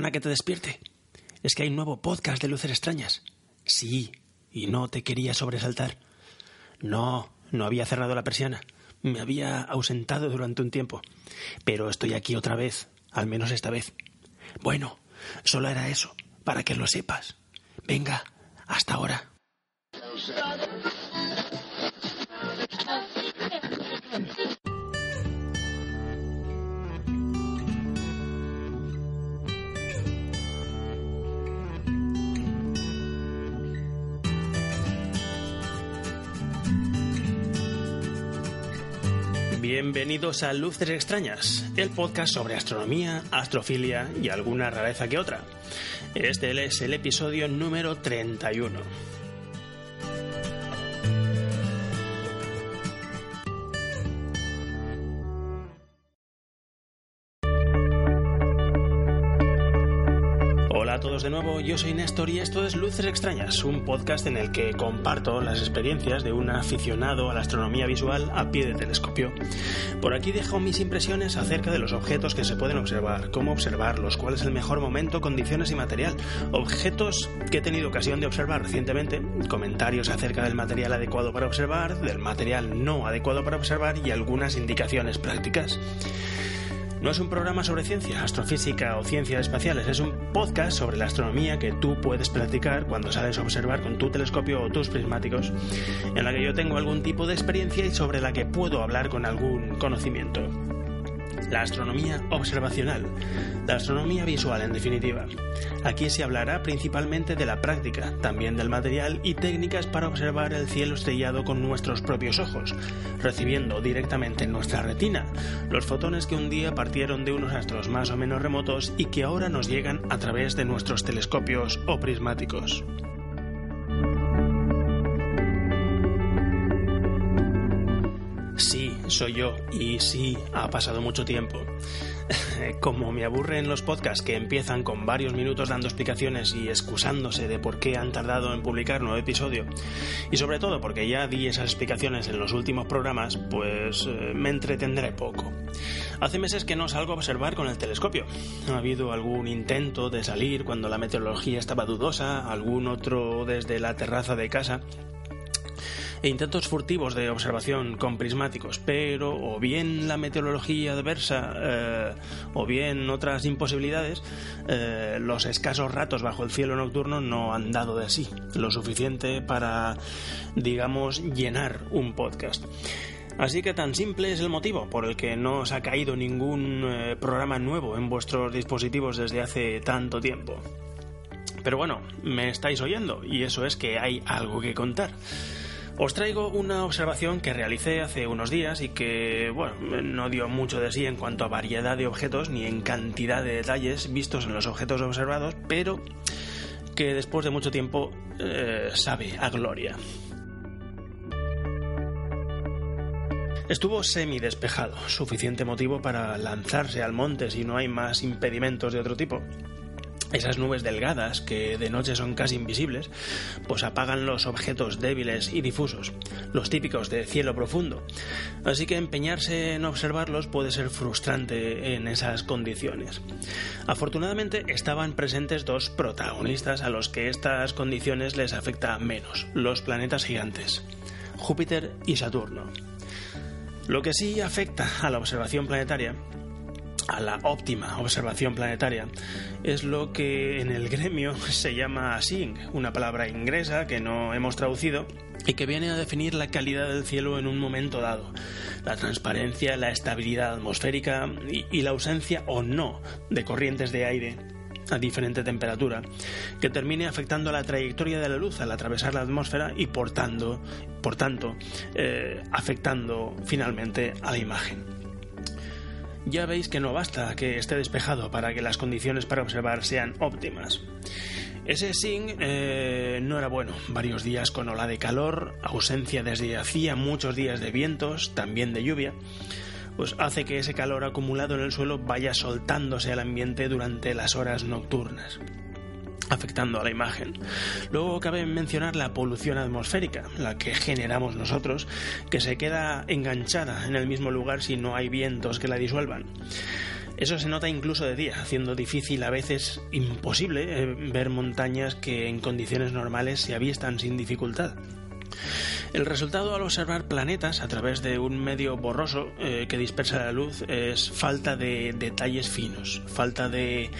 Que te despierte. Es que hay nuevo podcast de Luces Extrañas. Sí, y no te quería sobresaltar. No, no había cerrado la persiana. Me había ausentado durante un tiempo. Pero estoy aquí otra vez, al menos esta vez. Bueno, solo era eso, para que lo sepas. Venga, hasta ahora. Bienvenidos a Luces Extrañas, el podcast sobre astronomía, astrofilia y alguna rareza que otra. Este es el episodio número 31. De nuevo, yo soy Néstor y esto es Luces Extrañas, un podcast en el que comparto las experiencias de un aficionado a la astronomía visual a pie de telescopio. Por aquí dejo mis impresiones acerca de los objetos que se pueden observar, cómo observarlos, cuál es el mejor momento, condiciones y material, objetos que he tenido ocasión de observar recientemente, comentarios acerca del material adecuado para observar, del material no adecuado para observar y algunas indicaciones prácticas. No es un programa sobre ciencia, astrofísica o ciencias espaciales, es un podcast sobre la astronomía que tú puedes practicar cuando sales a observar con tu telescopio o tus prismáticos, en la que yo tengo algún tipo de experiencia y sobre la que puedo hablar con algún conocimiento. La astronomía observacional, la astronomía visual en definitiva. Aquí se hablará principalmente de la práctica, también del material y técnicas para observar el cielo estrellado con nuestros propios ojos, recibiendo directamente en nuestra retina los fotones que un día partieron de unos astros más o menos remotos y que ahora nos llegan a través de nuestros telescopios o prismáticos. Sí, soy yo. Y sí, ha pasado mucho tiempo. Como me aburren los podcasts que empiezan con varios minutos dando explicaciones y excusándose de por qué han tardado en publicar nuevo episodio, y sobre todo porque ya di esas explicaciones en los últimos programas, pues eh, me entretendré poco. Hace meses que no salgo a observar con el telescopio. Ha habido algún intento de salir cuando la meteorología estaba dudosa, algún otro desde la terraza de casa, e intentos furtivos de observación con prismáticos, pero o bien la meteorología adversa eh, o bien otras imposibilidades, eh, los escasos ratos bajo el cielo nocturno no han dado de sí lo suficiente para, digamos, llenar un podcast. Así que tan simple es el motivo por el que no os ha caído ningún eh, programa nuevo en vuestros dispositivos desde hace tanto tiempo. Pero bueno, me estáis oyendo y eso es que hay algo que contar. Os traigo una observación que realicé hace unos días y que, bueno, no dio mucho de sí en cuanto a variedad de objetos ni en cantidad de detalles vistos en los objetos observados, pero que después de mucho tiempo eh, sabe a gloria. Estuvo semi despejado, suficiente motivo para lanzarse al monte si no hay más impedimentos de otro tipo. Esas nubes delgadas, que de noche son casi invisibles, pues apagan los objetos débiles y difusos, los típicos de cielo profundo. Así que empeñarse en observarlos puede ser frustrante en esas condiciones. Afortunadamente estaban presentes dos protagonistas a los que estas condiciones les afecta menos, los planetas gigantes, Júpiter y Saturno. Lo que sí afecta a la observación planetaria a la óptima observación planetaria es lo que en el gremio se llama seeing, una palabra inglesa que no hemos traducido y que viene a definir la calidad del cielo en un momento dado, la transparencia, la estabilidad atmosférica y, y la ausencia o no de corrientes de aire a diferente temperatura que termine afectando la trayectoria de la luz al atravesar la atmósfera y por tanto, por tanto eh, afectando finalmente a la imagen. Ya veis que no basta que esté despejado para que las condiciones para observar sean óptimas. Ese SING eh, no era bueno. Varios días con ola de calor, ausencia desde hacía muchos días de vientos, también de lluvia, pues hace que ese calor acumulado en el suelo vaya soltándose al ambiente durante las horas nocturnas afectando a la imagen. Luego cabe mencionar la polución atmosférica, la que generamos nosotros, que se queda enganchada en el mismo lugar si no hay vientos que la disuelvan. Eso se nota incluso de día, haciendo difícil, a veces imposible, eh, ver montañas que en condiciones normales se avistan sin dificultad. El resultado al observar planetas a través de un medio borroso eh, que dispersa la luz es falta de detalles finos, falta de,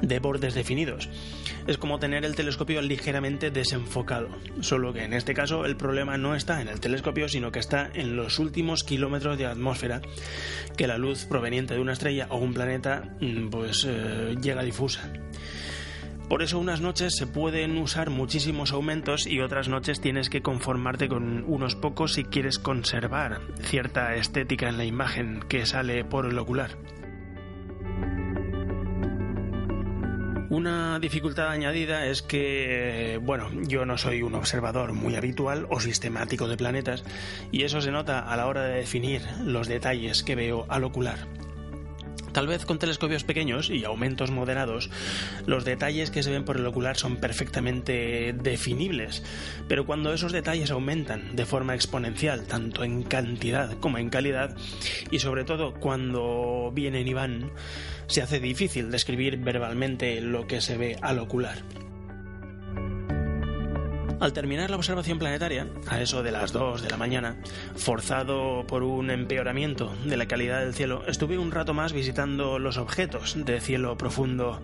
de bordes definidos. Es como tener el telescopio ligeramente desenfocado, solo que en este caso el problema no está en el telescopio, sino que está en los últimos kilómetros de atmósfera que la luz proveniente de una estrella o un planeta mm, pues eh, llega difusa. Por eso unas noches se pueden usar muchísimos aumentos y otras noches tienes que conformarte con unos pocos si quieres conservar cierta estética en la imagen que sale por el ocular. Una dificultad añadida es que, bueno, yo no soy un observador muy habitual o sistemático de planetas y eso se nota a la hora de definir los detalles que veo al ocular. Tal vez con telescopios pequeños y aumentos moderados, los detalles que se ven por el ocular son perfectamente definibles, pero cuando esos detalles aumentan de forma exponencial, tanto en cantidad como en calidad, y sobre todo cuando vienen y van, se hace difícil describir verbalmente lo que se ve al ocular. Al terminar la observación planetaria, a eso de las 2 de la mañana, forzado por un empeoramiento de la calidad del cielo, estuve un rato más visitando los objetos de cielo profundo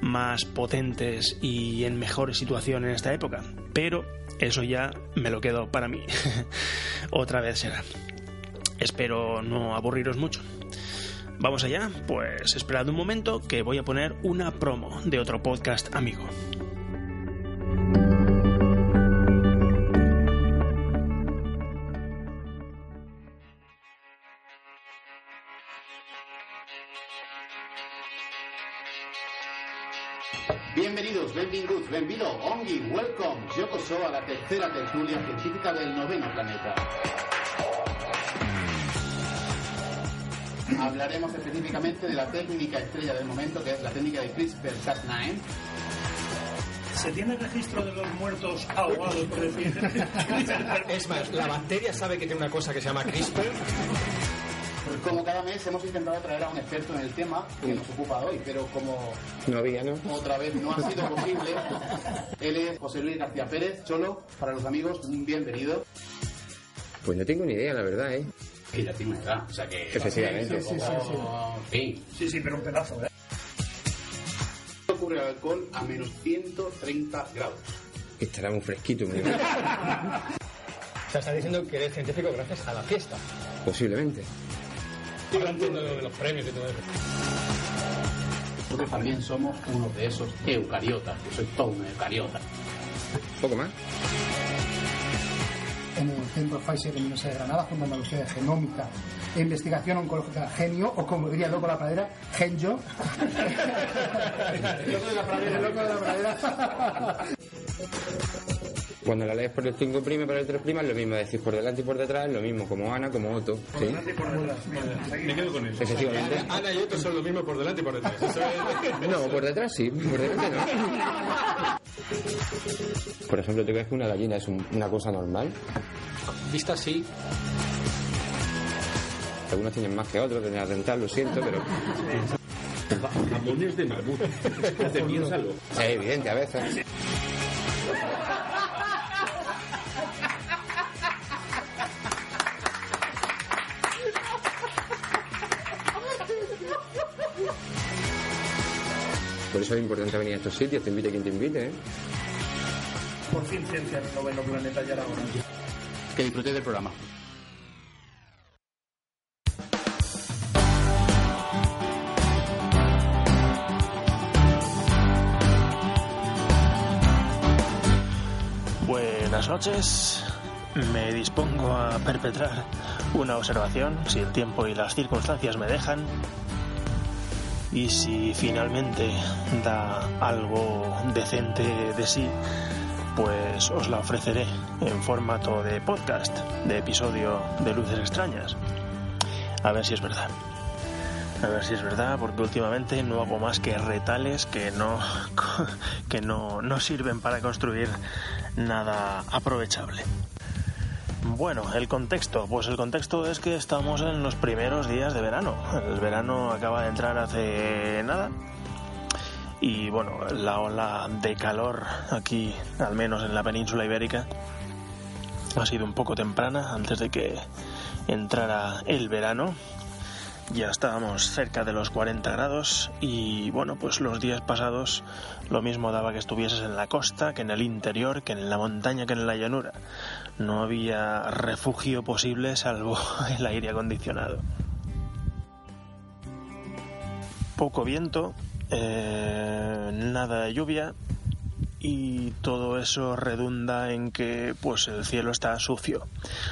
más potentes y en mejor situación en esta época, pero eso ya me lo quedo para mí. Otra vez será. Espero no aburriros mucho. ¿Vamos allá? Pues esperad un momento que voy a poner una promo de otro podcast amigo. Bienvenidos, benvinguts, benvido, ongi, welcome. Yo a la tercera tertulia científica del noveno planeta. Hablaremos específicamente de la técnica estrella del momento, que es la técnica de CRISPR-Cas9. ¿Se tiene registro de los muertos ahogados por el Es más, la bacteria sabe que tiene una cosa que se llama CRISPR. Como cada mes hemos intentado traer a un experto en el tema que nos ocupa hoy, pero como No había, ¿no? otra vez no ha sido posible, él es José Luis García Pérez, Cholo, para los amigos, bienvenido. Pues no tengo ni idea, la verdad, ¿eh? Que ya tiene una edad, o sea que... Efectivamente. Sí, sí, sí. Sí, sí, pero un pedazo, ¿eh? ¿qué ocurre el alcohol a menos 130 grados? Estará muy fresquito, muy O sea, está diciendo que eres científico gracias a la fiesta. Posiblemente. Ahora entiendo lo de los premios y todo eso. Nosotros también somos uno de esos eucariotas, yo soy todo un eucariota. ¿Poco más? En el Centro Pfizer de Universidad de Granada, Junto a Andalucía de Genómica e Investigación Oncológica Genio, o como diría loco de la pradera, Genyo. el loco de la pradera. Loco de la pradera. Cuando la lees por el 5' por el 3' es lo mismo, decir por delante y por detrás es lo mismo, como Ana, como Otto. ¿sí? Me quedo con eso. Efectivamente. Ana y Otto son lo mismo por delante y por detrás. Es... No, por detrás sí, por delante no. Por ejemplo, ¿tú crees que una gallina es un- una cosa normal? Vista así, Algunos tienen más que otros, de rental, lo siento, pero... Jamones de mamut. Piénsalo. Es evidente a veces. Por eso es importante venir a estos sitios, te invite quien te invite. ¿eh? Por fin ciencia en noveno planeta ya era hora. Que disfrutéis del programa. Buenas noches. Me dispongo a perpetrar una observación, si el tiempo y las circunstancias me dejan, y si finalmente da algo decente de sí, pues os la ofreceré en formato de podcast, de episodio de Luces Extrañas. A ver si es verdad. A ver si es verdad, porque últimamente no hago más que retales que no, que no, no sirven para construir nada aprovechable. Bueno, el contexto. Pues el contexto es que estamos en los primeros días de verano. El verano acaba de entrar hace nada. Y bueno, la ola de calor aquí, al menos en la península ibérica, ha sido un poco temprana antes de que entrara el verano ya estábamos cerca de los 40 grados y bueno, pues los días pasados lo mismo daba que estuvieses en la costa, que en el interior, que en la montaña, que en la llanura. No había refugio posible salvo el aire acondicionado. Poco viento, eh, nada de lluvia y todo eso redunda en que pues el cielo está sucio.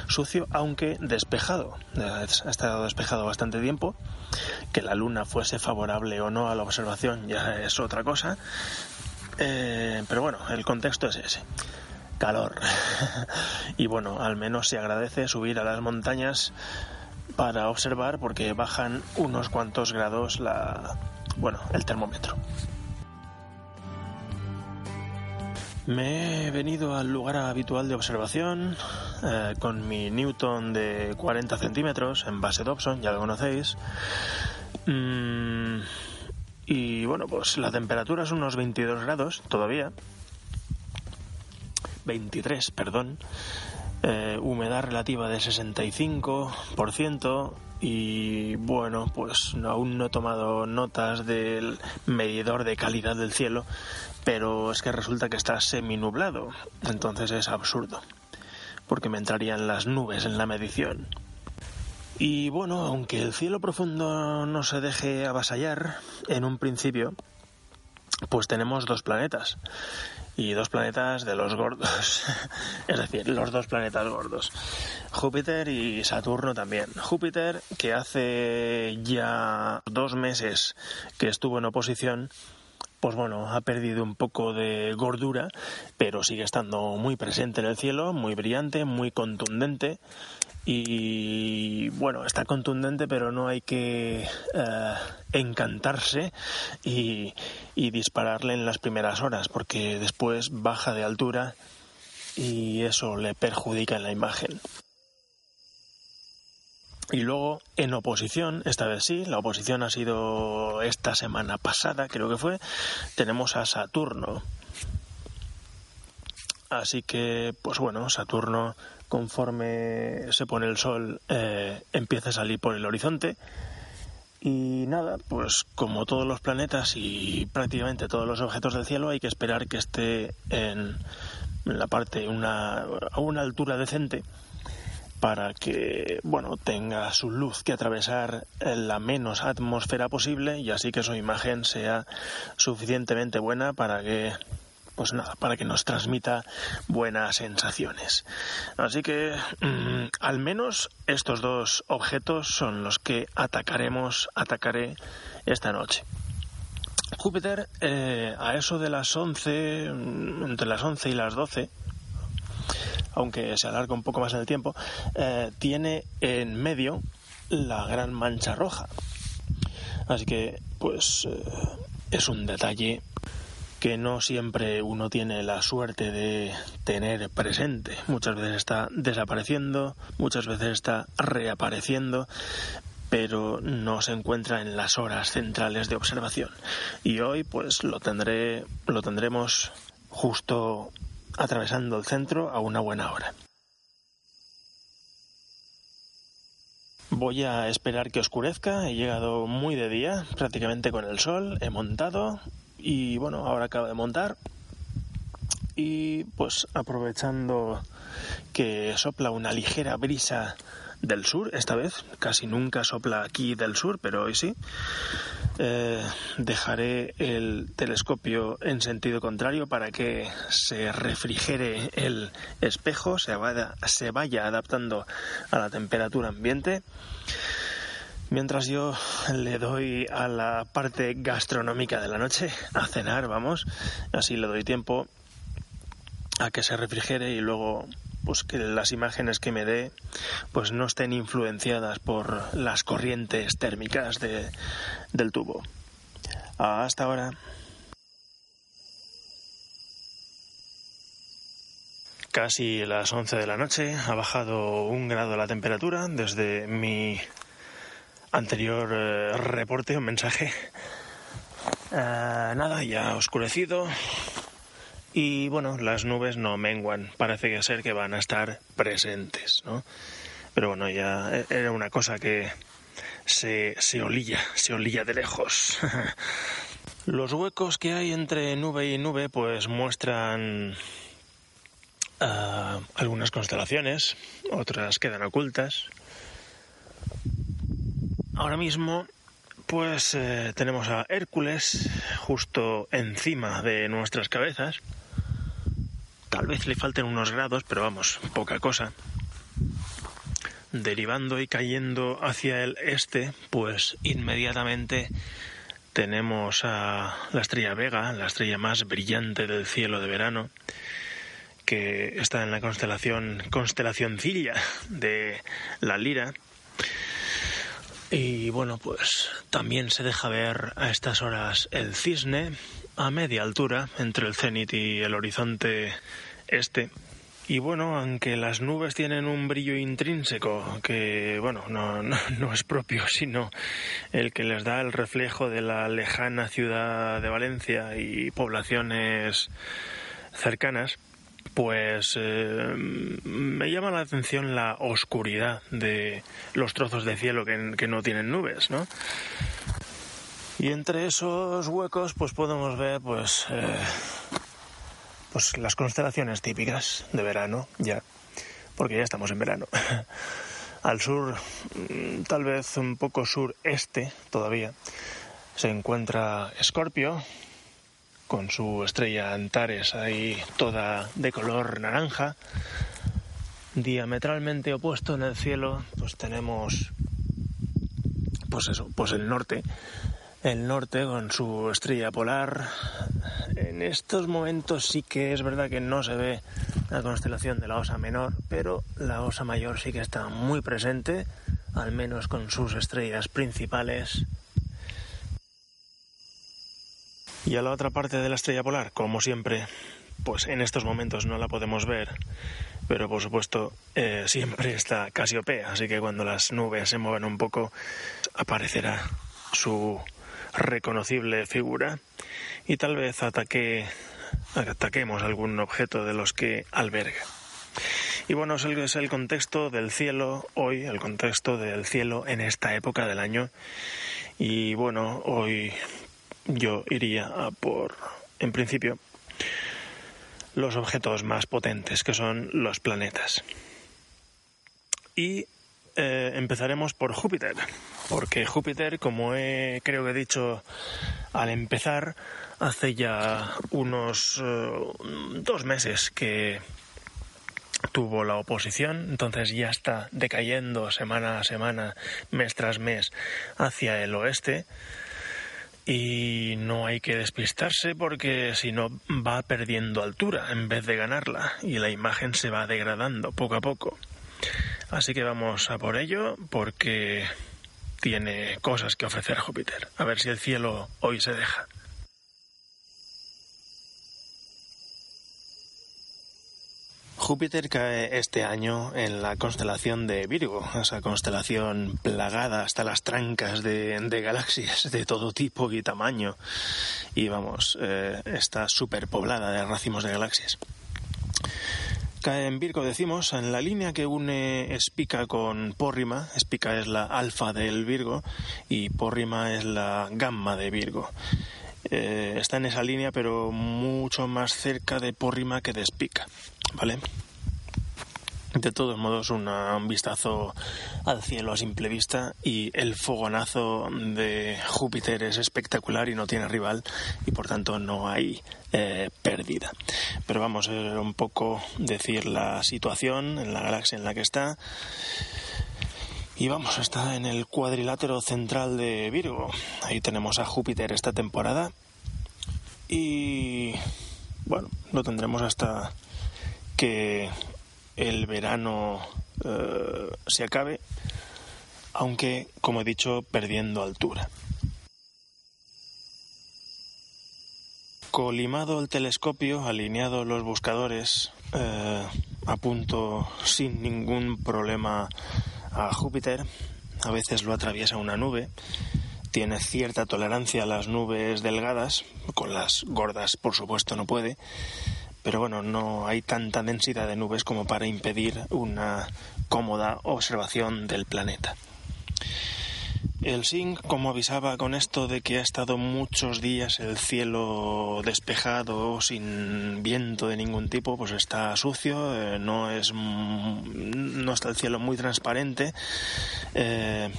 Sucio aunque despejado. Ha estado despejado bastante tiempo. Que la luna fuese favorable o no a la observación ya es otra cosa. Eh, pero bueno el contexto es ese calor y bueno al menos se agradece subir a las montañas para observar porque bajan unos cuantos grados la bueno el termómetro Me he venido al lugar habitual de observación eh, con mi Newton de 40 centímetros en base Dobson, ya lo conocéis. Mm, y bueno, pues la temperatura es unos 22 grados todavía. 23, perdón. Eh, humedad relativa de 65% y bueno, pues aún no he tomado notas del medidor de calidad del cielo, pero es que resulta que está semi-nublado, entonces es absurdo, porque me entrarían las nubes en la medición. Y bueno, aunque el cielo profundo no se deje avasallar en un principio, pues tenemos dos planetas. Y dos planetas de los gordos. es decir, los dos planetas gordos. Júpiter y Saturno también. Júpiter, que hace ya dos meses que estuvo en oposición, pues bueno, ha perdido un poco de gordura, pero sigue estando muy presente en el cielo, muy brillante, muy contundente. Y bueno, está contundente, pero no hay que eh, encantarse y, y dispararle en las primeras horas, porque después baja de altura y eso le perjudica en la imagen. Y luego, en oposición, esta vez sí, la oposición ha sido esta semana pasada, creo que fue, tenemos a Saturno. Así que, pues bueno, Saturno, conforme se pone el sol, eh, empieza a salir por el horizonte. Y nada, pues como todos los planetas y prácticamente todos los objetos del cielo, hay que esperar que esté en, la parte, una, a una altura decente para que bueno tenga su luz que atravesar la menos atmósfera posible y así que su imagen sea suficientemente buena para que pues nada, para que nos transmita buenas sensaciones. Así que mm, al menos estos dos objetos son los que atacaremos, atacaré esta noche. Júpiter, eh, a eso de las 11, mm, entre las 11 y las 12, aunque se alarga un poco más en el tiempo, eh, tiene en medio la gran mancha roja. Así que, pues, eh, es un detalle que no siempre uno tiene la suerte de tener presente. Muchas veces está desapareciendo, muchas veces está reapareciendo, pero no se encuentra en las horas centrales de observación. Y hoy, pues, lo tendré, lo tendremos justo atravesando el centro a una buena hora. Voy a esperar que oscurezca, he llegado muy de día, prácticamente con el sol, he montado y bueno, ahora acabo de montar y pues aprovechando que sopla una ligera brisa del sur esta vez. Casi nunca sopla aquí del sur, pero hoy sí. Eh, dejaré el telescopio en sentido contrario para que se refrigere el espejo, se vaya, se vaya adaptando a la temperatura ambiente. Mientras yo le doy a la parte gastronómica de la noche, a cenar, vamos, así le doy tiempo a que se refrigere y luego pues que las imágenes que me dé pues no estén influenciadas por las corrientes térmicas de, del tubo. Hasta ahora. Casi las 11 de la noche ha bajado un grado la temperatura desde mi anterior eh, reporte o mensaje. Eh, nada, ya ha oscurecido, y bueno, las nubes no menguan, parece que ser que van a estar presentes, ¿no? Pero bueno, ya e-, era una cosa que se, se olía, se olía de lejos. Los huecos que hay entre nube y nube pues muestran algunas constelaciones, otras quedan ocultas. Ahora mismo pues eh, tenemos a Hércules justo encima de nuestras cabezas Tal vez le falten unos grados, pero vamos, poca cosa. Derivando y cayendo hacia el este, pues inmediatamente tenemos a la estrella Vega, la estrella más brillante del cielo de verano, que está en la constelación Constelacioncilla de la Lira. Y bueno, pues también se deja ver a estas horas el cisne a media altura entre el cenit y el horizonte este. Y bueno, aunque las nubes tienen un brillo intrínseco que, bueno, no, no, es propio, sino el que les da el reflejo de la lejana ciudad de Valencia y poblaciones cercanas, pues eh, me llama la atención la oscuridad de los trozos de cielo que, no tienen nubes, ¿no? Y entre esos huecos, pues podemos ver, pues, eh, pues las constelaciones típicas de verano, ya, porque ya estamos en verano. Al sur, mm, tal vez un poco sureste todavía, se encuentra Escorpio, con su estrella Antares ahí toda de color naranja. Diametralmente opuesto en el cielo, pues tenemos, pues eso, pues el norte, el norte con su estrella polar. En estos momentos sí que es verdad que no se ve la constelación de la Osa Menor, pero la Osa Mayor sí que está muy presente, al menos con sus estrellas principales. Y a la otra parte de la estrella polar, como siempre, pues en estos momentos no la podemos ver, pero por supuesto eh, siempre está Casiopea, así que cuando las nubes se mueven un poco aparecerá su reconocible figura y tal vez ataque, ataquemos algún objeto de los que alberga. Y bueno, es el contexto del cielo hoy, el contexto del cielo en esta época del año. Y bueno, hoy yo iría a por, en principio, los objetos más potentes, que son los planetas. Y eh, empezaremos por Júpiter, porque Júpiter, como he, creo que he dicho al empezar, hace ya unos eh, dos meses que tuvo la oposición, entonces ya está decayendo semana a semana, mes tras mes, hacia el oeste. Y no hay que despistarse porque si no va perdiendo altura en vez de ganarla y la imagen se va degradando poco a poco. Así que vamos a por ello porque tiene cosas que ofrecer Júpiter. A ver si el cielo hoy se deja. Júpiter cae este año en la constelación de Virgo, esa constelación plagada hasta las trancas de, galaxias de todo tipo y tamaño. Y vamos, eh, está superpoblada de racimos de galaxias. Cae en Virgo, decimos, en la línea que une Espica con Pórrima. Espica es la alfa del Virgo y Pórrima es la gamma de Virgo. Eh, está en esa línea, pero mucho más cerca de Pórrima que de Espica, ¿vale? De todos modos, un vistazo al cielo a simple vista y el fogonazo de Júpiter es espectacular y no tiene rival y por tanto no hay eh, pérdida. Pero vamos a un poco decir la situación en la galaxia en la que está. Y vamos, está en el cuadrilátero central de Virgo. Ahí tenemos a Júpiter esta temporada. Y bueno, lo tendremos hasta que el verano eh, se acabe, aunque, como he dicho, perdiendo altura. Colimado el telescopio, alineado los buscadores, eh, apunto sin ningún problema a Júpiter. A veces lo atraviesa una nube. Tiene cierta tolerancia a las nubes delgadas, con las gordas por supuesto no puede, pero bueno, no hay tanta densidad de nubes como para impedir una cómoda observación del planeta. El SINC, como avisaba con esto de que ha estado muchos días el cielo despejado, sin viento de ningún tipo, pues está sucio, eh, no es no está el cielo muy transparente. eh,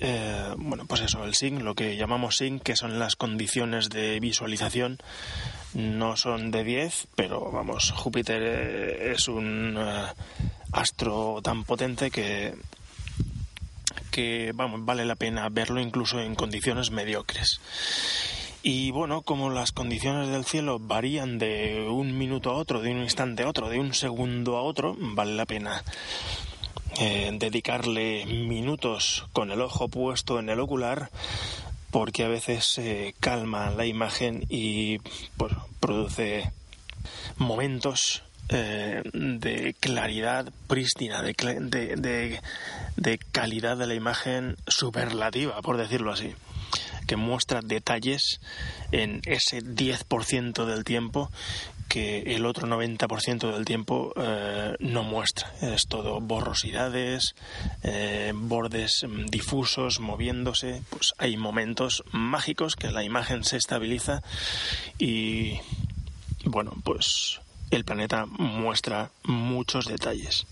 eh, bueno, pues eso, el SINC, lo que llamamos SINC, que son las condiciones de visualización, no son de 10, pero vamos, Júpiter es un astro tan potente que que vamos, vale la pena verlo incluso en condiciones mediocres. Y bueno, como las condiciones del cielo varían de un minuto a otro, de un instante a otro, de un segundo a otro, vale la pena eh, dedicarle minutos con el ojo puesto en el ocular porque a veces se calma la imagen y pues, produce momentos eh, de claridad prístina, de, de- de calidad de la imagen superlativa, por decirlo así, que muestra detalles en ese 10% del tiempo que el otro 90% del tiempo eh, no muestra. Es todo borrosidades, eh, bordes mm, difusos, moviéndose. Pues hay momentos mágicos que la imagen se estabiliza y, bueno, pues el planeta muestra muchos detalles.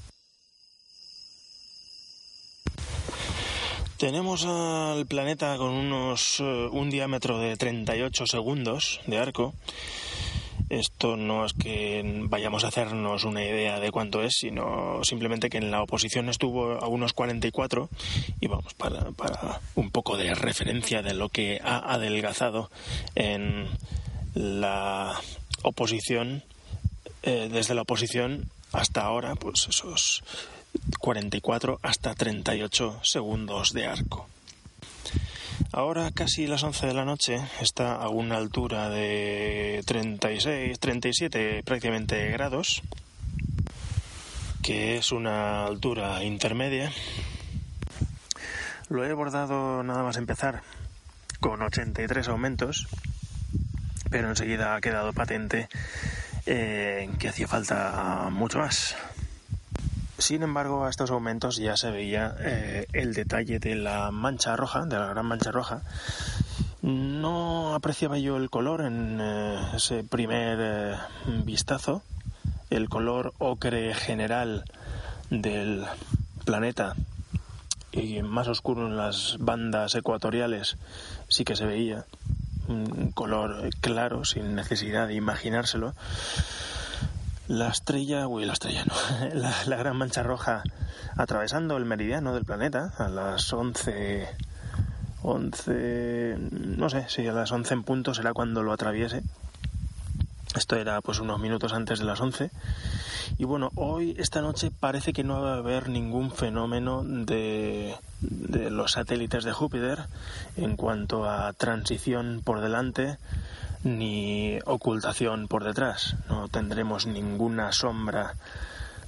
Tenemos al planeta con unos eh, un diámetro de 38 segundos de arco. Esto no es que vayamos a hacernos una idea de cuánto es, sino simplemente que en la oposición estuvo a unos 44 y vamos, para, para un poco de referencia de lo que ha adelgazado en la oposición, eh, desde la oposición hasta ahora, pues esos 44 hasta 38 segundos de arco. Ahora casi las 11 de la noche está a una altura de 36, 37 prácticamente grados, que es una altura intermedia. Lo he abordado nada más empezar con 83 aumentos, pero enseguida ha quedado patente eh, que hacía falta mucho más. Sin embargo, a estos aumentos ya se veía eh, el detalle de la mancha roja, de la gran mancha roja. No apreciaba yo el color en eh, ese primer eh, vistazo, el color ocre general del planeta y más oscuro en las bandas ecuatoriales sí que se veía un color claro sin necesidad de imaginárselo la estrella, uy, la estrella no, la, la gran mancha roja atravesando el meridiano del planeta a las 11, 11, no sé, si a las 11 en punto será cuando lo atraviese. Esto era pues unos minutos antes de las 11. Y bueno, hoy, esta noche, parece que no va a haber ningún fenómeno de, de los satélites de Júpiter en cuanto a transición por delante ni ocultación por detrás. No tendremos ninguna sombra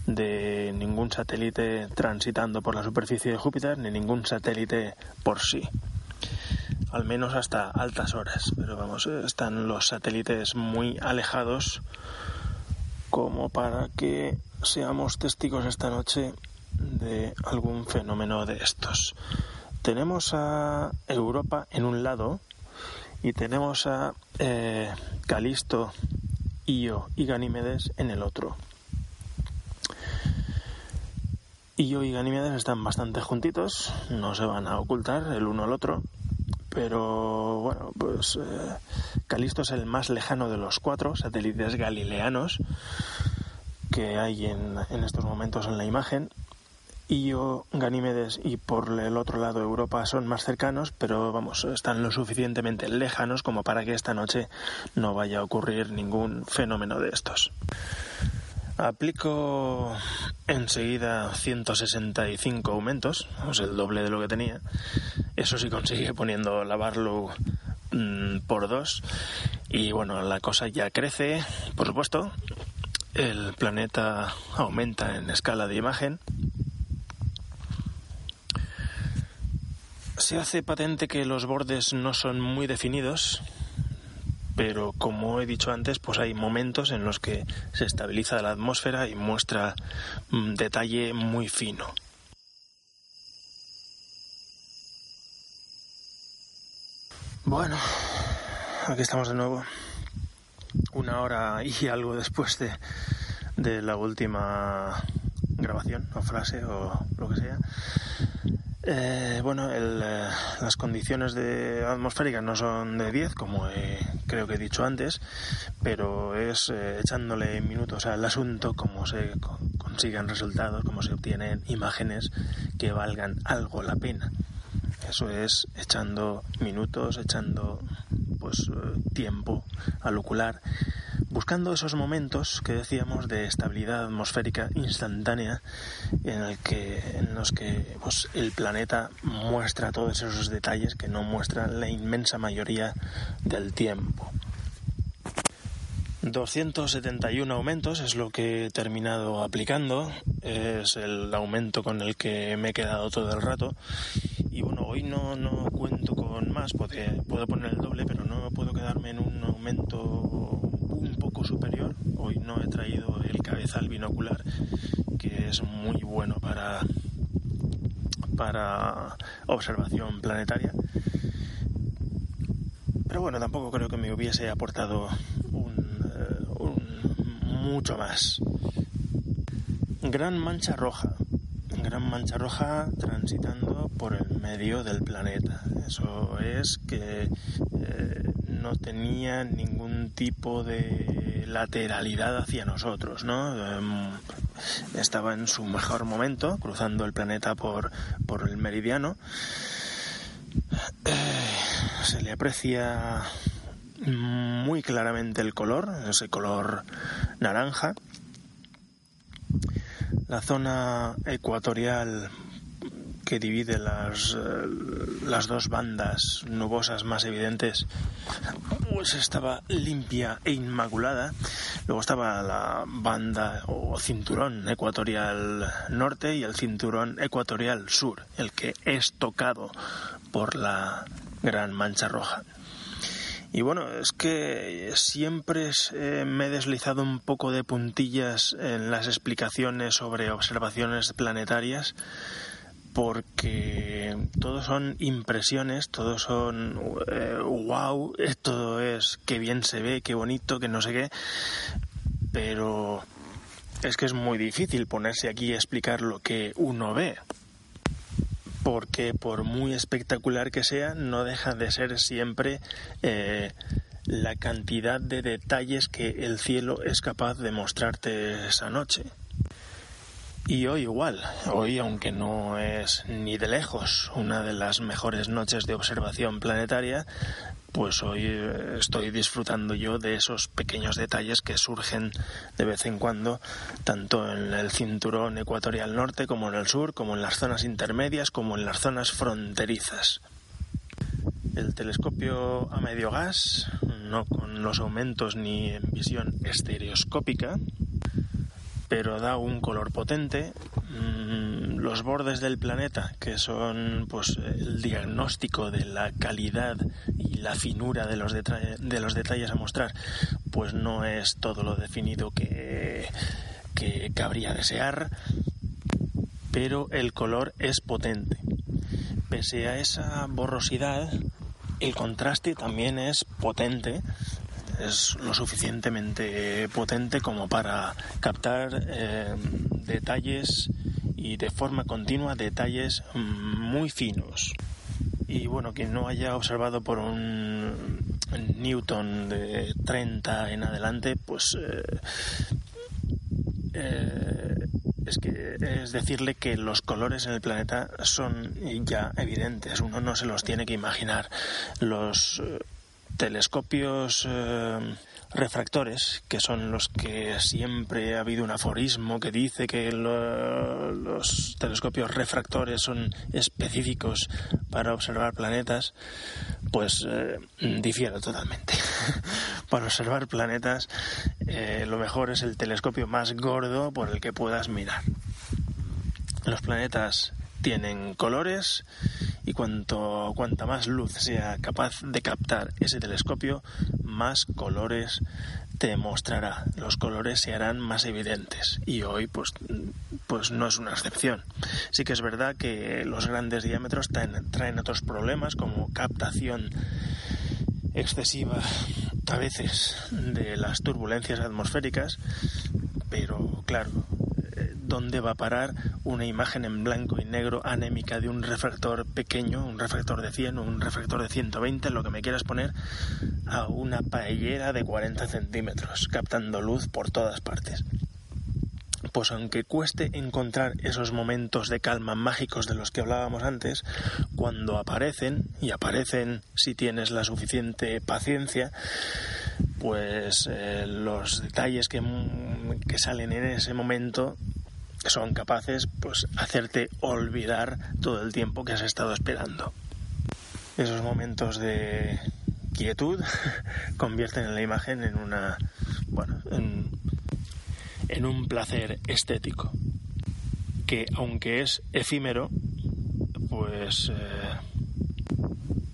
de ningún satélite transitando por la superficie de Júpiter, ni ningún satélite por sí. Al menos hasta altas horas. Pero vamos, están los satélites muy alejados como para que seamos testigos esta noche de algún fenómeno de estos. Tenemos a Europa en un lado, y tenemos a eh, Calisto, Io y Ganímedes en el otro. Yo y Ganímedes están bastante juntitos, no se van a ocultar el uno al otro, pero bueno, pues eh, Calisto es el más lejano de los cuatro satélites galileanos que hay en, en estos momentos en la imagen. Io, Ganímedes y por el otro lado Europa son más cercanos, pero vamos, están lo suficientemente lejanos como para que esta noche no vaya a ocurrir ningún fenómeno de estos. Aplico enseguida 165 aumentos, es el doble de lo que tenía. Eso sí consigue poniendo la Barlow mm, por dos. Y bueno, la cosa ya crece, por supuesto. El planeta aumenta en escala de imagen. Se hace patente que los bordes no son muy definidos, pero como he dicho antes, pues hay momentos en los que se estabiliza la atmósfera y muestra un detalle muy fino. Bueno, aquí estamos de nuevo. Una hora y algo después de, de la última grabación o frase o lo que sea. Eh, bueno, el, eh, las condiciones de atmosféricas no son de 10, como creo que he dicho antes, pero es eh, echándole minutos al asunto cómo se consigan resultados, cómo se obtienen imágenes que valgan algo la pena. Eso es echando minutos, echando pues tiempo al ocular buscando esos momentos que decíamos de estabilidad atmosférica instantánea en, el que, en los que pues, el planeta muestra todos esos detalles que no muestran la inmensa mayoría del tiempo. 271 aumentos es lo que he terminado aplicando, es el aumento con el que me he quedado todo el rato hoy no, no cuento con más, puedo poner el doble, pero no puedo quedarme en un aumento un poco superior. Hoy no he traído el cabezal binocular, que es muy bueno para, para observación planetaria. Pero bueno, tampoco creo que me hubiese aportado un, eh, mucho más. Gran mancha roja gran mancha roja transitando por el medio del planeta. Eso es que eh, no tenía ningún tipo de lateralidad hacia nosotros, ¿no? Em, estaba en su mejor momento, cruzando el planeta por, por el meridiano. Eh, se le aprecia muy claramente el color, ese color naranja. La zona ecuatorial que divide las, eh, las dos bandas nubosas más evidentes, pues estaba limpia e inmaculada. Luego estaba la banda o cinturón ecuatorial norte y el cinturón ecuatorial sur, el que es tocado por la gran mancha roja. Y bueno, es que siempre eh, me he deslizado un poco de puntillas en las explicaciones sobre observaciones planetarias porque todos son impresiones, todos son wow, eh, todo es que bien se ve, qué bonito, que no sé qué, pero es que es muy difícil ponerse aquí y explicar lo que uno ve, porque por muy espectacular que sea, no deja de ser siempre eh, la cantidad de detalles que el cielo es capaz de mostrarte esa noche. Y hoy igual, hoy aunque no es ni de lejos una de las mejores noches de observación planetaria, pues hoy eh, estoy disfrutando yo de esos pequeños detalles que surgen de vez en cuando, tanto en el cinturón ecuatorial norte como en el sur, como en las zonas intermedias, como en las zonas fronterizas. El telescopio a medio gas, no con los aumentos ni en visión estereoscópica, pero da un color potente. Mm, los bordes del planeta, que son pues el diagnóstico de la calidad y la finura de los, de los detalles a mostrar, pues no es todo lo definido que, que cabría desear, pero el color es potente. Pese a esa borrosidad, el contraste también es potente es lo suficientemente potente como para captar eh, detalles y de forma continua detalles muy finos. Y bueno, quien no haya observado por un Newton de 30 en adelante, pues eh, eh, es que es decirle que los colores en el planeta son ya evidentes, uno no se los tiene que imaginar. Los eh, telescopios refractores, que son los que siempre ha habido un aforismo que dice que los telescopios refractores son específicos para observar planetas, pues eh, difiere totalmente. para observar planetas, eh, lo mejor es el telescopio más gordo por el que puedas mirar. Los planetas tienen colores y cuanto cuanta más luz sea capaz de captar ese telescopio, más colores te mostrará. Los colores se harán más evidentes y hoy pues pues no es una excepción. Sí que es verdad que los grandes diámetros traen, traen otros problemas como captación excesiva a veces de las turbulencias atmosféricas, pero claro, dónde va a parar una imagen en blanco y negro anémica de un refractor pequeño, un refractor de 100 o un refractor de 120, lo que me quieras poner, a una paellera de 40 centímetros, captando luz por todas partes. Pues aunque cueste encontrar esos momentos de calma mágicos de los que hablábamos antes, cuando aparecen, y aparecen si tienes la suficiente paciencia, pues eh, los detalles que, que salen en ese momento son capaces pues hacerte olvidar todo el tiempo que has estado esperando. Esos momentos de quietud convierten la imagen en una bueno, en, un placer estético que aunque es efímero pues eh,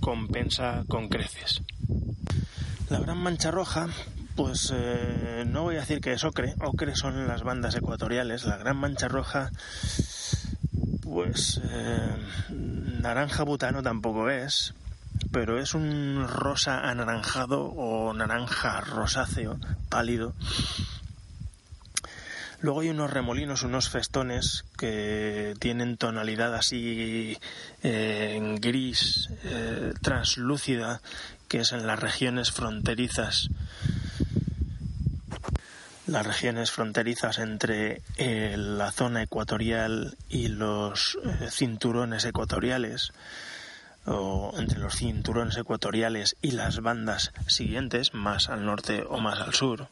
compensa con creces. La gran mancha roja pues eh, no voy a decir que es ocre, ocre son las bandas ecuatoriales, la gran mancha roja, pues eh, naranja butano tampoco es, pero es un rosa anaranjado o naranja rosáceo pálido. Luego hay unos remolinos, unos festones que tienen tonalidad así eh, gris, translúcida, que es en las regiones fronterizas las regiones fronterizas entre eh, la zona ecuatorial y los eh, cinturones ecuatoriales o entre los cinturones ecuatoriales y las bandas siguientes, más al norte o más al sur.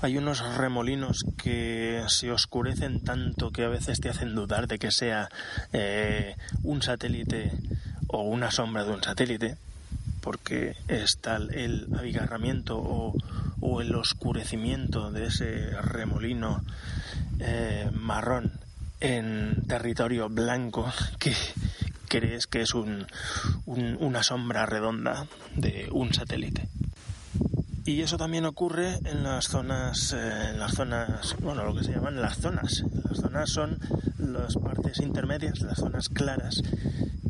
Hay unos remolinos que se oscurecen tanto que a veces te hacen dudar de que sea eh, un satélite o una sombra de un satélite, porque está el abigarramiento o, o el oscurecimiento de ese remolino eh, marrón en territorio blanco que crees que es un, una sombra redonda de un satélite. Y eso también ocurre en las zonas, eh, en las zonas, bueno, lo que se llaman las zonas. Las zonas son las partes intermedias, las zonas claras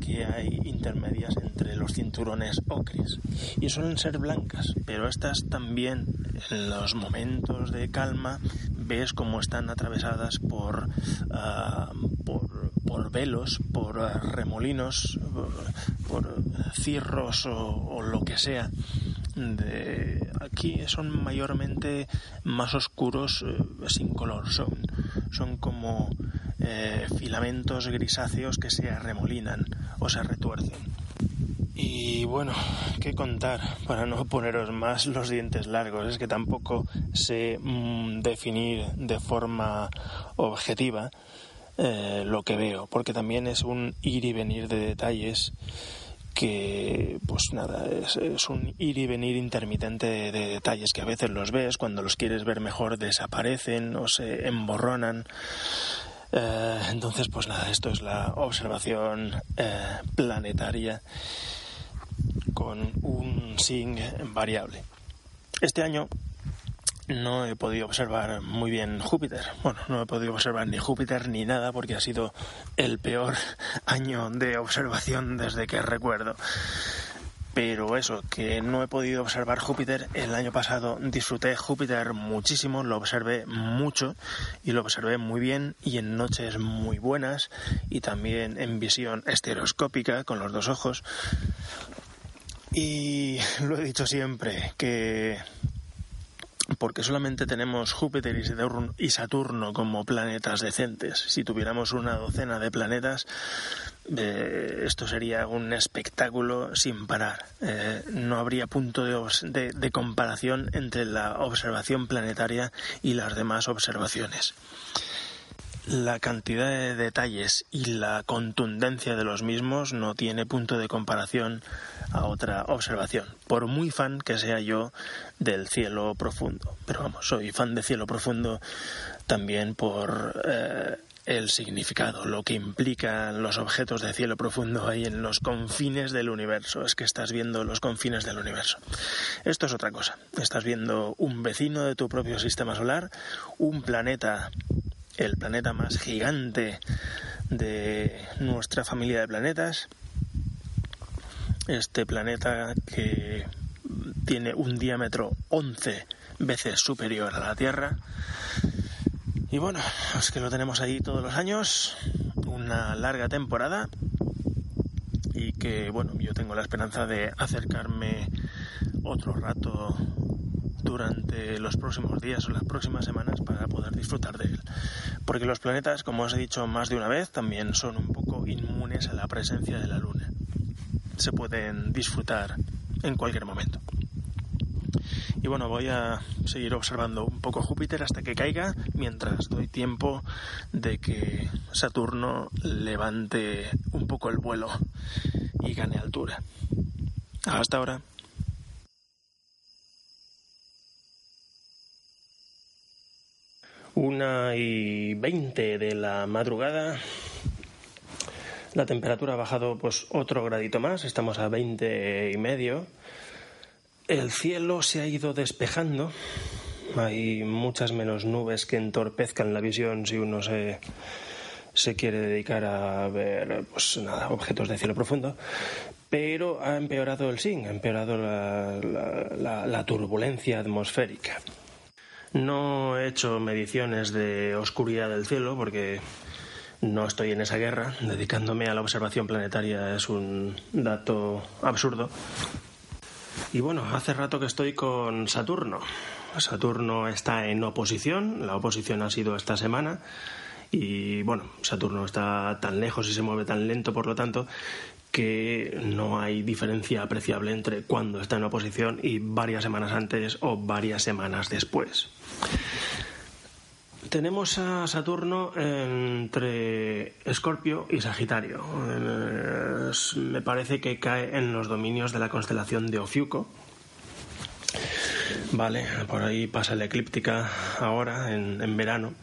que hay intermedias entre los cinturones ocres y suelen ser blancas, pero estas también en los momentos de calma ves cómo están atravesadas por, ah, por, por, velos, por ah, remolinos, por, cirros o, lo que sea. De, aquí son mayormente más oscuros eh, sin color, son, son como eh, filamentos grisáceos que se arremolinan o se retuercen. Y bueno, ¿qué contar? Para no poneros más los dientes largos, es que tampoco sé mm, definir de forma objetiva eh, lo que veo, porque también es un ir y venir de detalles que pues nada, es, un ir y venir intermitente de, de, detalles que a veces los ves, cuando los quieres ver mejor desaparecen o se emborronan. Eh, entonces, pues nada, esto es la observación eh, planetaria con un SING variable. Este año no he podido observar muy bien Júpiter. Bueno, no he podido observar ni Júpiter ni nada porque ha sido el peor año de observación desde que recuerdo. Pero eso, que no he podido observar Júpiter. El año pasado disfruté Júpiter muchísimo, lo observé mucho y lo observé muy bien y en noches muy buenas y también en visión estereoscópica con los dos ojos. Y lo he dicho siempre, que porque solamente tenemos Júpiter y Saturno como planetas decentes. Si tuviéramos una docena de planetas, eh, esto sería un espectáculo sin parar. Eh, no habría punto de, de comparación entre la observación planetaria y las demás observaciones la cantidad de detalles y la contundencia de los mismos no tiene punto de comparación a otra observación, por muy fan que sea yo del cielo profundo. Pero vamos, soy fan de cielo profundo también por eh, el significado, lo que implican los objetos de cielo profundo ahí en los confines del universo. Es que estás viendo los confines del universo. Esto es otra cosa. Estás viendo un vecino de tu propio sistema solar, un planeta el planeta más gigante de nuestra familia de planetas. Este planeta que tiene un diámetro 11 veces superior a la Tierra. Y bueno, es que lo tenemos ahí todos los años, una larga temporada y que bueno, yo tengo la esperanza de acercarme otro rato durante los próximos días o las próximas semanas para poder disfrutar de él. Porque los planetas, como os he dicho más de una vez, también son un poco inmunes a la presencia de la Luna. Se pueden disfrutar en cualquier momento. Y bueno, voy a seguir observando un poco Júpiter hasta que caiga, mientras doy tiempo de que Saturno levante un poco el vuelo y gane altura. Hasta ahora. Una y veinte de la madrugada. La temperatura ha bajado pues otro gradito más, estamos a veinte y medio. El cielo se ha ido despejando. Hay muchas menos nubes que entorpezcan la visión si uno se, se quiere dedicar a ver pues nada, objetos de cielo profundo. Pero ha empeorado el SIN, ha empeorado la turbulencia atmosférica. No he hecho mediciones de oscuridad del cielo porque no estoy en esa guerra. Dedicándome a la observación planetaria es un dato absurdo. Y bueno, hace rato que estoy con Saturno. Saturno está en oposición, la oposición ha sido esta semana y bueno, Saturno está tan lejos y se mueve tan lento, por lo tanto, que no hay diferencia apreciable entre cuando está en oposición y varias semanas antes o varias semanas después. Tenemos a Saturno entre Escorpio y Sagitario. me parece que cae en los dominios de la constelación de Ofiuco. Vale, por ahí pasa la eclíptica ahora, en verano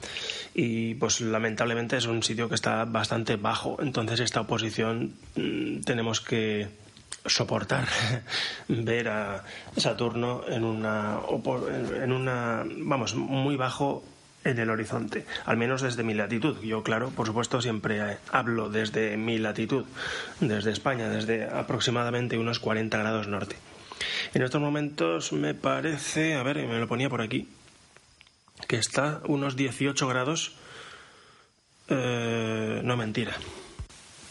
y pues lamentablemente es un sitio que está bastante bajo. Entonces esta oposición mm, tenemos que soportar ver a Saturno en una en una vamos muy bajo en el horizonte, al menos desde mi latitud. Yo, claro, por supuesto, siempre hablo desde mi latitud, desde España, desde aproximadamente unos 40 grados norte. En estos momentos me parece, a ver, me lo ponía por aquí, que está unos 18 grados. Eh, no mentira.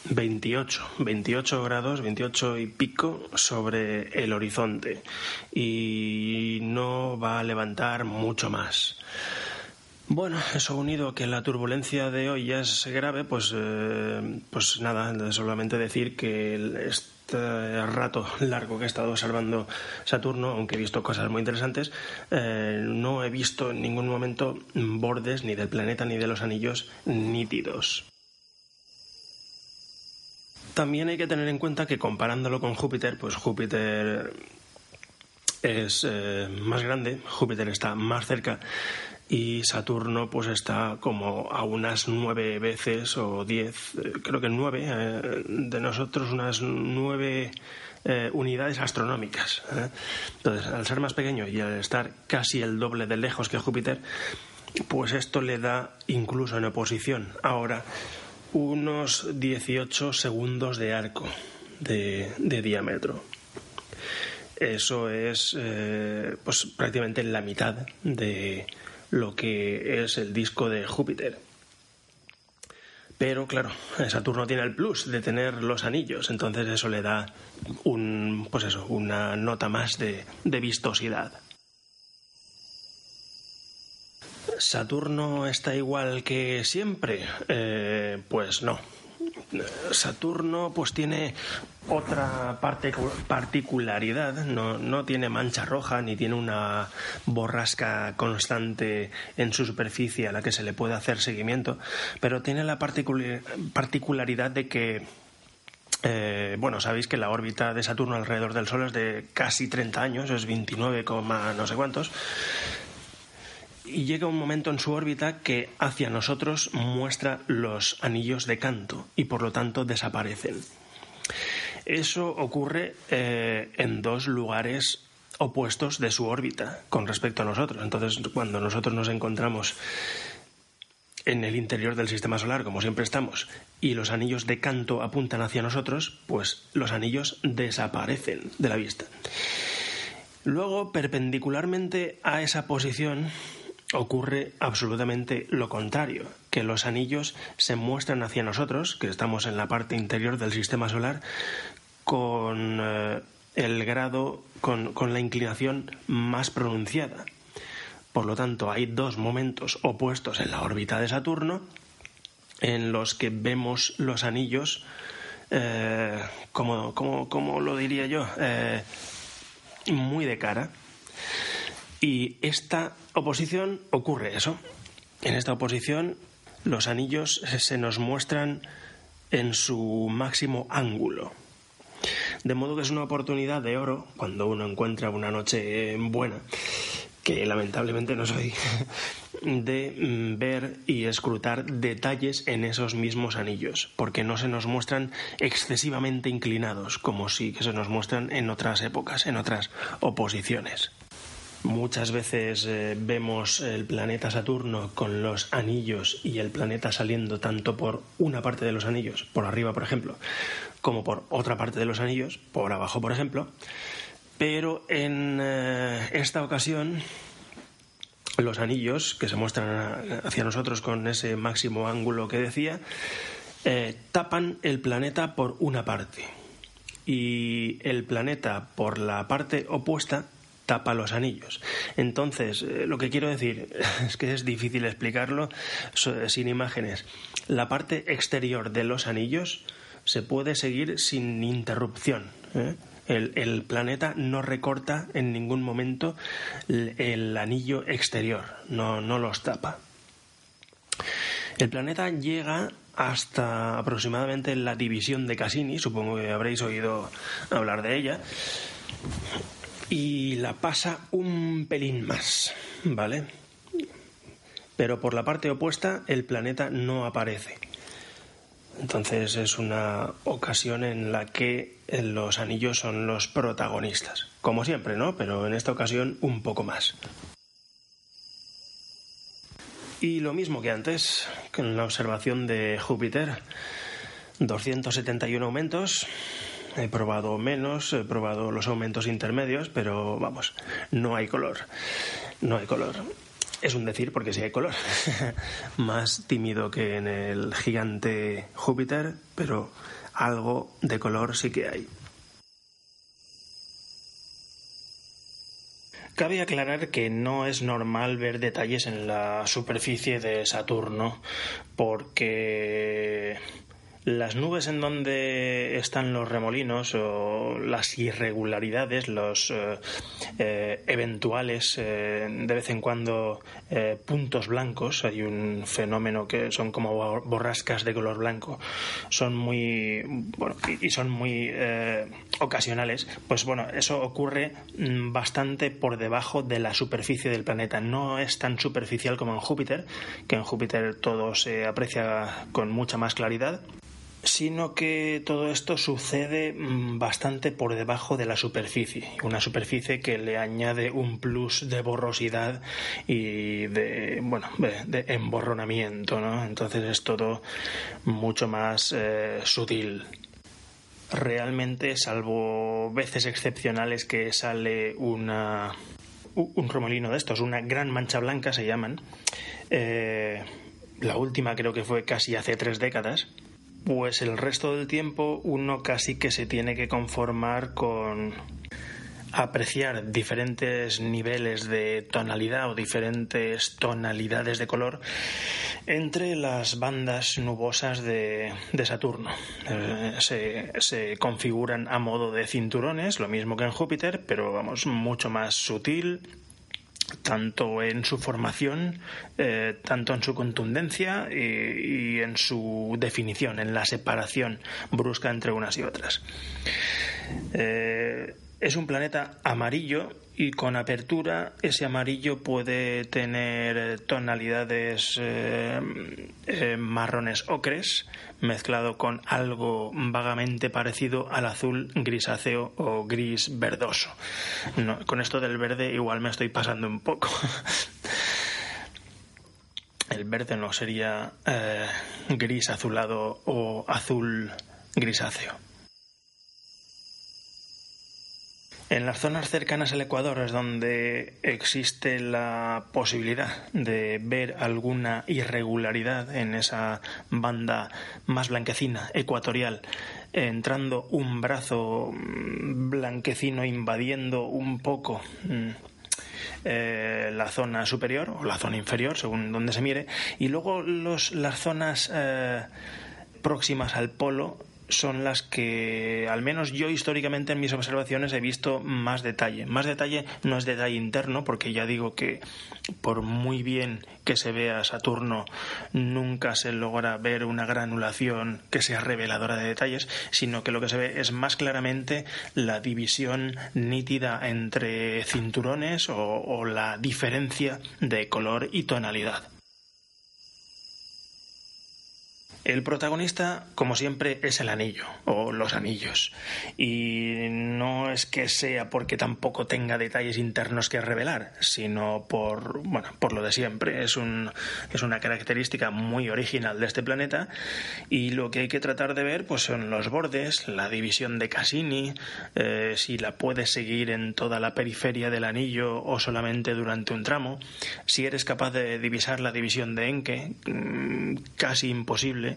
28, 28 grados, 28 y pico sobre el horizonte y no va a levantar mucho más. Bueno, eso unido a que la turbulencia de hoy ya es grave, pues, eh, pues nada, solamente decir que rato largo que he estado observando Saturno, aunque he visto cosas muy interesantes, eh, no he visto en ningún momento bordes ni del planeta ni de los anillos nítidos. También hay que tener en cuenta que comparándolo con Júpiter, pues Júpiter es eh, más grande, Júpiter está más cerca y Saturno pues está como a unas nueve veces o diez, eh, creo que nueve, eh, de nosotros unas nueve eh, unidades astronómicas. Entonces, al ser más pequeño y al estar casi el doble de lejos que Júpiter, pues esto le da incluso en oposición ahora unos 18 segundos de arco de, de diámetro. Eso es pues prácticamente la mitad de lo que es el disco de Júpiter. Pero claro, Saturno tiene el plus de tener los anillos, entonces eso le da un, pues eso, una nota más de, de vistosidad. ¿Saturno está igual que siempre? Eh, pues no. Saturno pues tiene otra particularidad, no, no, tiene mancha roja ni tiene una borrasca constante en su superficie a la que se le puede hacer seguimiento, pero tiene la particularidad de que eh, bueno, sabéis que la órbita de Saturno alrededor del Sol es de casi 30 años, es 29, no sé cuántos y llega un momento en su órbita que hacia nosotros muestra los anillos de canto y por lo tanto desaparecen. Eso ocurre eh, en dos lugares opuestos de su órbita con respecto a nosotros. Entonces, cuando nosotros nos encontramos en el interior del sistema solar, como siempre estamos, y los anillos de canto apuntan hacia nosotros, pues los anillos desaparecen de la vista. Luego, perpendicularmente a esa posición, ocurre absolutamente lo contrario, que los anillos se muestran hacia nosotros, que estamos en la parte interior del sistema solar, con eh, el grado, con, con la inclinación más pronunciada. Por lo tanto, hay dos momentos opuestos en la órbita de Saturno en los que vemos los anillos, eh, como, como, lo diría yo, eh, muy de cara. Y esta oposición ocurre eso. En esta oposición los anillos se nos muestran en su máximo ángulo. De modo que es una oportunidad de oro cuando uno encuentra una noche buena, que lamentablemente no soy, de mm, ver y escrutar detalles en esos mismos anillos, porque no se nos muestran excesivamente inclinados, como sí que se nos muestran en otras épocas, en otras oposiciones. Muchas veces eh, vemos el planeta Saturno con los anillos y el planeta saliendo tanto por una parte de los anillos, por arriba por ejemplo, como por otra parte de los anillos, por abajo por ejemplo. Pero en eh, esta ocasión los anillos que se muestran hacia nosotros con ese máximo ángulo que decía, eh, tapan el planeta por una parte y el planeta por la parte opuesta tapa los anillos. Entonces, eh, lo que quiero decir es que es difícil explicarlo sin imágenes. La parte exterior de los anillos se puede seguir sin interrupción. ¿eh? El, planeta no recorta en ningún momento el, anillo exterior, no, no los tapa. El planeta llega hasta aproximadamente la división de Cassini, supongo que habréis oído hablar de ella, y la pasa un pelín más, ¿vale? Pero por la parte opuesta el planeta no aparece. Entonces es una ocasión en la que los anillos son los protagonistas. Como siempre, ¿no? Pero en esta ocasión un poco más. Y lo mismo que antes, con la observación de Júpiter. 271 aumentos, He probado menos, he probado los aumentos intermedios, pero vamos, no hay color. No hay color. Es un decir porque sí hay color. Más tímido que en el gigante Júpiter, pero algo de color sí que hay. Cabe aclarar que no es normal ver detalles en la superficie de Saturno porque las nubes en donde están los remolinos o las irregularidades, los eh, eh, eventuales eh, de vez en cuando puntos blancos, hay un fenómeno que son como borrascas de color blanco, son muy y son muy ocasionales, pues bueno, eso ocurre mm, bastante por debajo de la superficie del planeta. No es tan superficial como en Júpiter, que en Júpiter todo se aprecia con mucha más claridad sino que todo esto sucede mm, bastante por debajo de la superficie, una superficie que le añade un plus de borrosidad y de bueno de, emborronamiento, ¿no? Entonces es todo mucho más eh, sutil. realmente, salvo veces excepcionales que sale una, un remolino de estos, una gran mancha blanca se llaman, eh, la última creo que fue casi hace tres décadas, pues el resto del tiempo uno casi que se tiene que conformar con apreciar diferentes niveles de tonalidad o diferentes tonalidades de color entre las bandas nubosas de, Saturno. Eh, se, se, configuran a modo de cinturones, lo mismo que en Júpiter, pero vamos, mucho más sutil, tanto en su formación, eh, tanto en su contundencia y, en su definición, en la separación brusca entre unas y otras. Eh, es un planeta amarillo y con apertura ese amarillo puede tener tonalidades eh, eh, marrones ocres mezclado con algo vagamente parecido al azul grisáceo o gris verdoso. con esto del verde igual me estoy pasando un poco. El verde no sería eh, gris azulado o azul grisáceo. En las zonas cercanas al Ecuador es donde existe la posibilidad de ver alguna irregularidad en esa banda más blanquecina, ecuatorial, entrando un brazo mm, blanquecino invadiendo un poco mm, eh, la zona superior o la zona inferior, según donde se mire, y luego los, las zonas eh, próximas al polo son las que, al menos yo históricamente en mis observaciones, he visto más detalle. Más detalle no es detalle interno, porque ya digo que por muy bien que se vea Saturno, nunca se logra ver una granulación que sea reveladora de detalles, sino que lo que se ve es más claramente la división nítida entre cinturones o la diferencia de color y tonalidad. El protagonista, como siempre, es el anillo o los anillos. Y no es que sea porque tampoco tenga detalles internos que revelar, sino por, bueno, por lo de siempre. Es, un, es una característica muy original de este planeta y lo que hay que tratar de ver pues, son los bordes, la división de Cassini, eh, si la puedes seguir en toda la periferia del anillo o solamente durante un tramo, si eres capaz de divisar la división de Encke, mm, casi imposible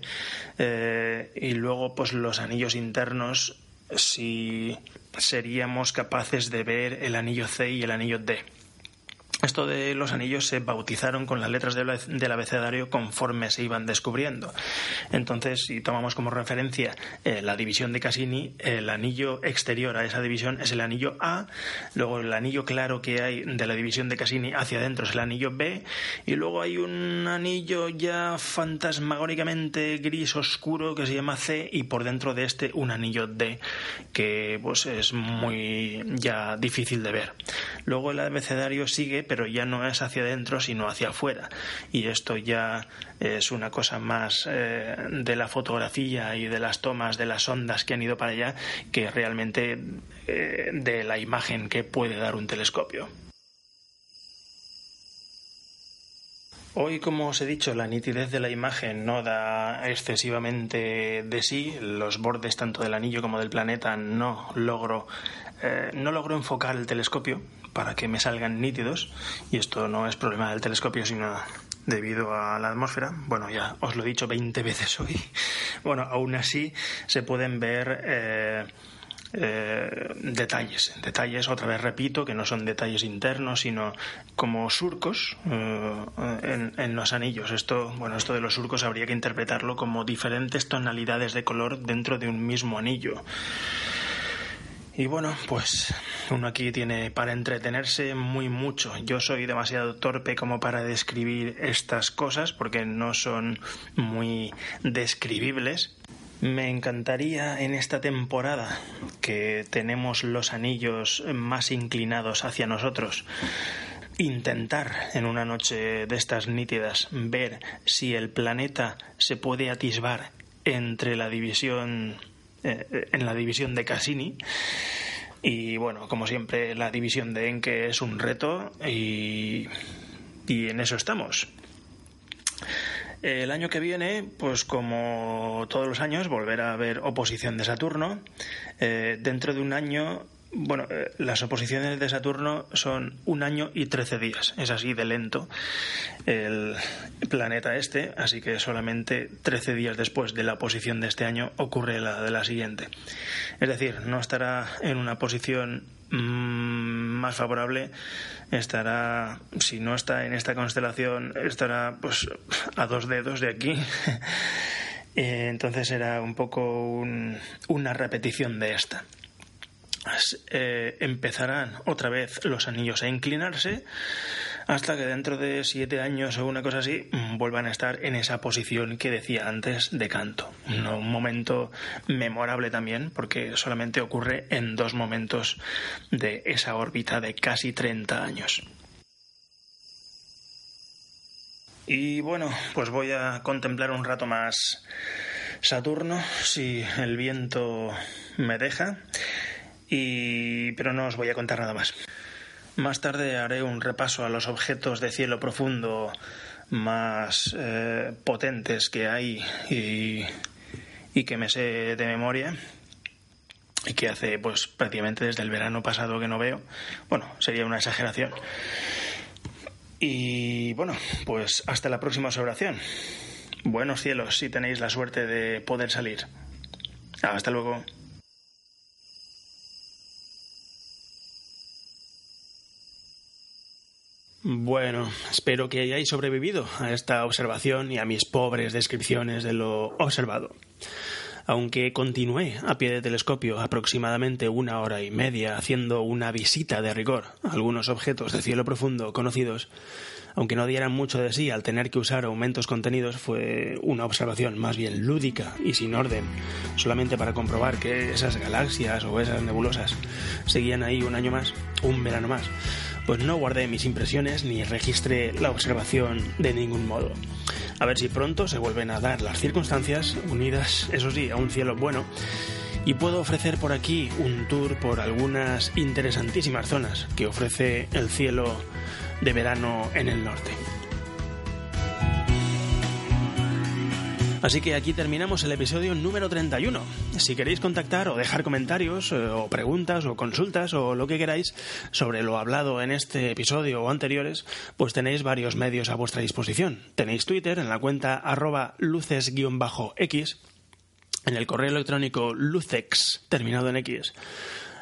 eh, y luego, pues los anillos internos, si seríamos capaces de ver el anillo C y el anillo D. Esto de los anillos se bautizaron con las letras del abecedario conforme se iban descubriendo. Entonces, si tomamos como referencia eh, la división de Cassini, el anillo exterior a esa división es el anillo A, luego el anillo claro que hay de la división de Cassini hacia adentro es el anillo B, y luego hay un anillo ya fantasmagóricamente gris oscuro que se llama C, y por dentro de este un anillo D, que pues es muy ya difícil de ver. Luego el abecedario sigue, pero ya no es hacia adentro, sino hacia afuera. Y esto ya es una cosa más eh, de la fotografía y de las tomas de las ondas que han ido para allá que realmente eh, de la imagen que puede dar un telescopio. Hoy, como os he dicho, la nitidez de la imagen no da excesivamente de sí. Los bordes tanto del anillo como del planeta no logro, eh, no logro enfocar el telescopio para que me salgan nítidos y esto no es problema del telescopio sino debido a la atmósfera. Bueno, ya os lo he dicho 20 veces hoy. Bueno, aún así se pueden ver eh, eh, detalles. Detalles, otra vez repito, que no son detalles internos, sino como surcos eh, en, en, los anillos. Esto, bueno, esto de los surcos habría que interpretarlo como diferentes tonalidades de color dentro de un mismo anillo. Y bueno, pues uno aquí tiene para entretenerse muy mucho. Yo soy demasiado torpe como para describir estas cosas porque no son muy describibles. Me encantaría en esta temporada que tenemos los anillos más inclinados hacia nosotros intentar en una noche de estas nítidas ver si el planeta se puede atisbar entre la división eh, en la división de Cassini. Y bueno, como siempre, la división de Enke es un reto y, y en eso estamos. El año que viene, pues como todos los años, volverá a haber oposición de Saturno. Eh, dentro de un año bueno, eh, las oposiciones de Saturno son un año y trece días. Es así de lento el planeta este, así que solamente trece días después de la oposición de este año ocurre la de la siguiente. Es decir, no estará en una posición mm, más favorable, estará, si no está en esta constelación, estará pues a dos dedos de aquí. Eh, entonces era un poco una repetición de esta. Eh, empezarán otra vez los anillos a inclinarse hasta que dentro de siete años o una cosa así vuelvan a estar en esa posición que decía antes de canto. Un momento memorable también porque solamente ocurre en dos momentos de esa órbita de casi 30 años. Y bueno, pues voy a contemplar un rato más Saturno, si el viento me deja pero no os voy a contar nada más. Más tarde haré un repaso a los objetos de cielo profundo más eh, potentes que hay y, y que me sé de memoria y que hace pues prácticamente desde el verano pasado que no veo. Bueno, sería una exageración. Y bueno, pues hasta la próxima observación. Buenos cielos si tenéis la suerte de poder salir. Hasta luego. Bueno, espero que hayáis sobrevivido a esta observación y a mis pobres descripciones de lo observado. Aunque continué a pie de telescopio aproximadamente una hora y media haciendo una visita de rigor a algunos objetos de cielo profundo conocidos, aunque no dieran mucho de sí al tener que usar aumentos contenidos, fue una observación más bien lúdica y sin orden, solamente para comprobar que esas galaxias o esas nebulosas seguían ahí un año más, un verano más pues no guardé mis impresiones ni registré la observación de ningún modo. A ver si pronto se vuelven a dar las circunstancias, unidas, eso sí, a un cielo bueno, y puedo ofrecer por aquí un tour por algunas interesantísimas zonas que ofrece el cielo de verano en el norte. Así que aquí terminamos el episodio número 31. Si queréis contactar o dejar comentarios eh, o preguntas o consultas o lo que queráis sobre lo hablado en este episodio o anteriores, pues tenéis varios medios a vuestra disposición. Tenéis Twitter en la cuenta arroba luces-x, en el correo electrónico lucex, terminado en x,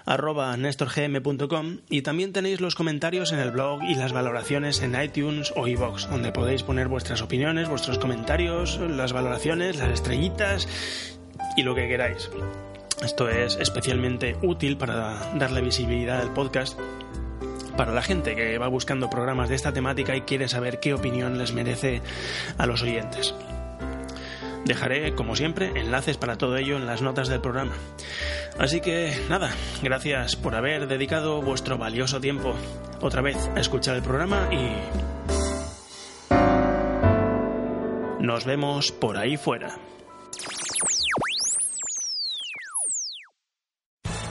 arroba nestorgm.com y también tenéis los comentarios en el blog y las valoraciones en iTunes o iVoox, donde podéis poner vuestras opiniones, vuestros comentarios, las valoraciones, las estrellitas y lo que queráis. Esto es especialmente útil para darle visibilidad al podcast para la gente que va buscando programas de esta temática y quiere saber qué opinión les merece a los oyentes. Dejaré, como siempre, enlaces para todo ello en las notas del programa. Así que nada, gracias por haber dedicado vuestro valioso tiempo otra vez a escuchar el programa y... Nos vemos por ahí fuera.